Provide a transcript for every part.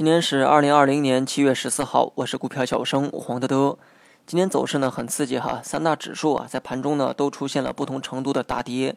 今天是二零二零年七月十四号，我是股票小生黄德德。今天走势呢很刺激哈，三大指数啊在盘中呢都出现了不同程度的大跌。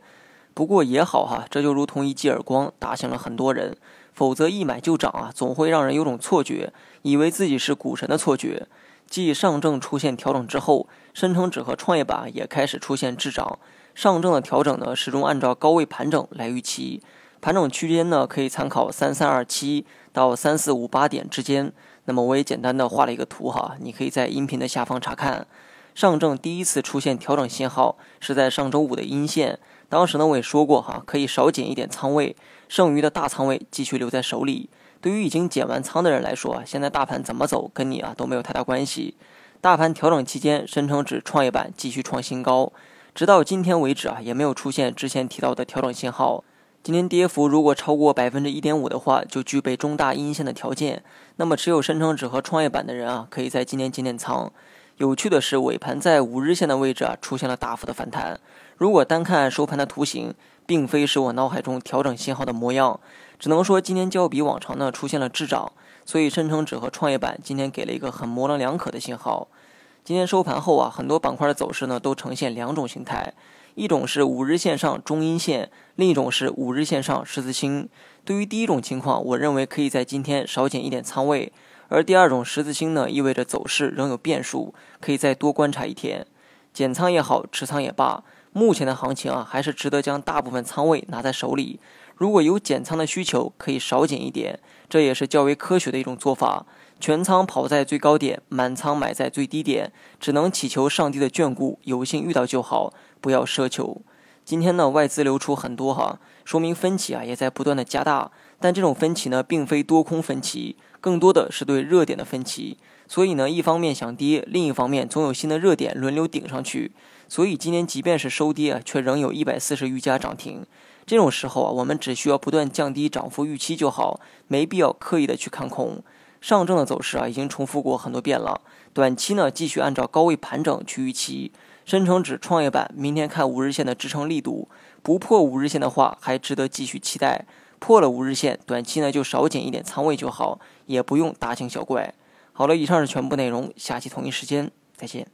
不过也好哈，这就如同一记耳光，打醒了很多人。否则一买就涨啊，总会让人有种错觉，以为自己是股神的错觉。继上证出现调整之后，深成指和创业板也开始出现滞涨。上证的调整呢，始终按照高位盘整来预期。盘整区间呢，可以参考三三二七到三四五八点之间。那么我也简单的画了一个图哈，你可以在音频的下方查看。上证第一次出现调整信号是在上周五的阴线，当时呢我也说过哈，可以少减一点仓位，剩余的大仓位继续留在手里。对于已经减完仓的人来说，现在大盘怎么走跟你啊都没有太大关系。大盘调整期间，深成指、创业板继续创新高，直到今天为止啊也没有出现之前提到的调整信号。今天跌幅如果超过百分之一点五的话，就具备中大阴线的条件。那么持有深成指和创业板的人啊，可以在今天减点仓。有趣的是，尾盘在五日线的位置啊，出现了大幅的反弹。如果单看收盘的图形，并非是我脑海中调整信号的模样，只能说今天较比往常呢出现了滞涨。所以深成指和创业板今天给了一个很模棱两可的信号。今天收盘后啊，很多板块的走势呢都呈现两种形态。一种是五日线上中阴线，另一种是五日线上十字星。对于第一种情况，我认为可以在今天少减一点仓位；而第二种十字星呢，意味着走势仍有变数，可以再多观察一天。减仓也好，持仓也罢，目前的行情啊，还是值得将大部分仓位拿在手里。如果有减仓的需求，可以少减一点，这也是较为科学的一种做法。全仓跑在最高点，满仓买在最低点，只能祈求上帝的眷顾，有幸遇到就好，不要奢求。今天呢，外资流出很多哈，说明分歧啊也在不断的加大。但这种分歧呢，并非多空分歧，更多的是对热点的分歧。所以呢，一方面想跌，另一方面总有新的热点轮流顶上去。所以今天即便是收跌啊，却仍有一百四十余家涨停。这种时候啊，我们只需要不断降低涨幅预期就好，没必要刻意的去看空。上证的走势啊，已经重复过很多遍了。短期呢，继续按照高位盘整去预期。深成指、创业板明天看五日线的支撑力度，不破五日线的话，还值得继续期待。破了五日线，短期呢就少减一点仓位就好，也不用大惊小怪。好了，以上是全部内容，下期同一时间再见。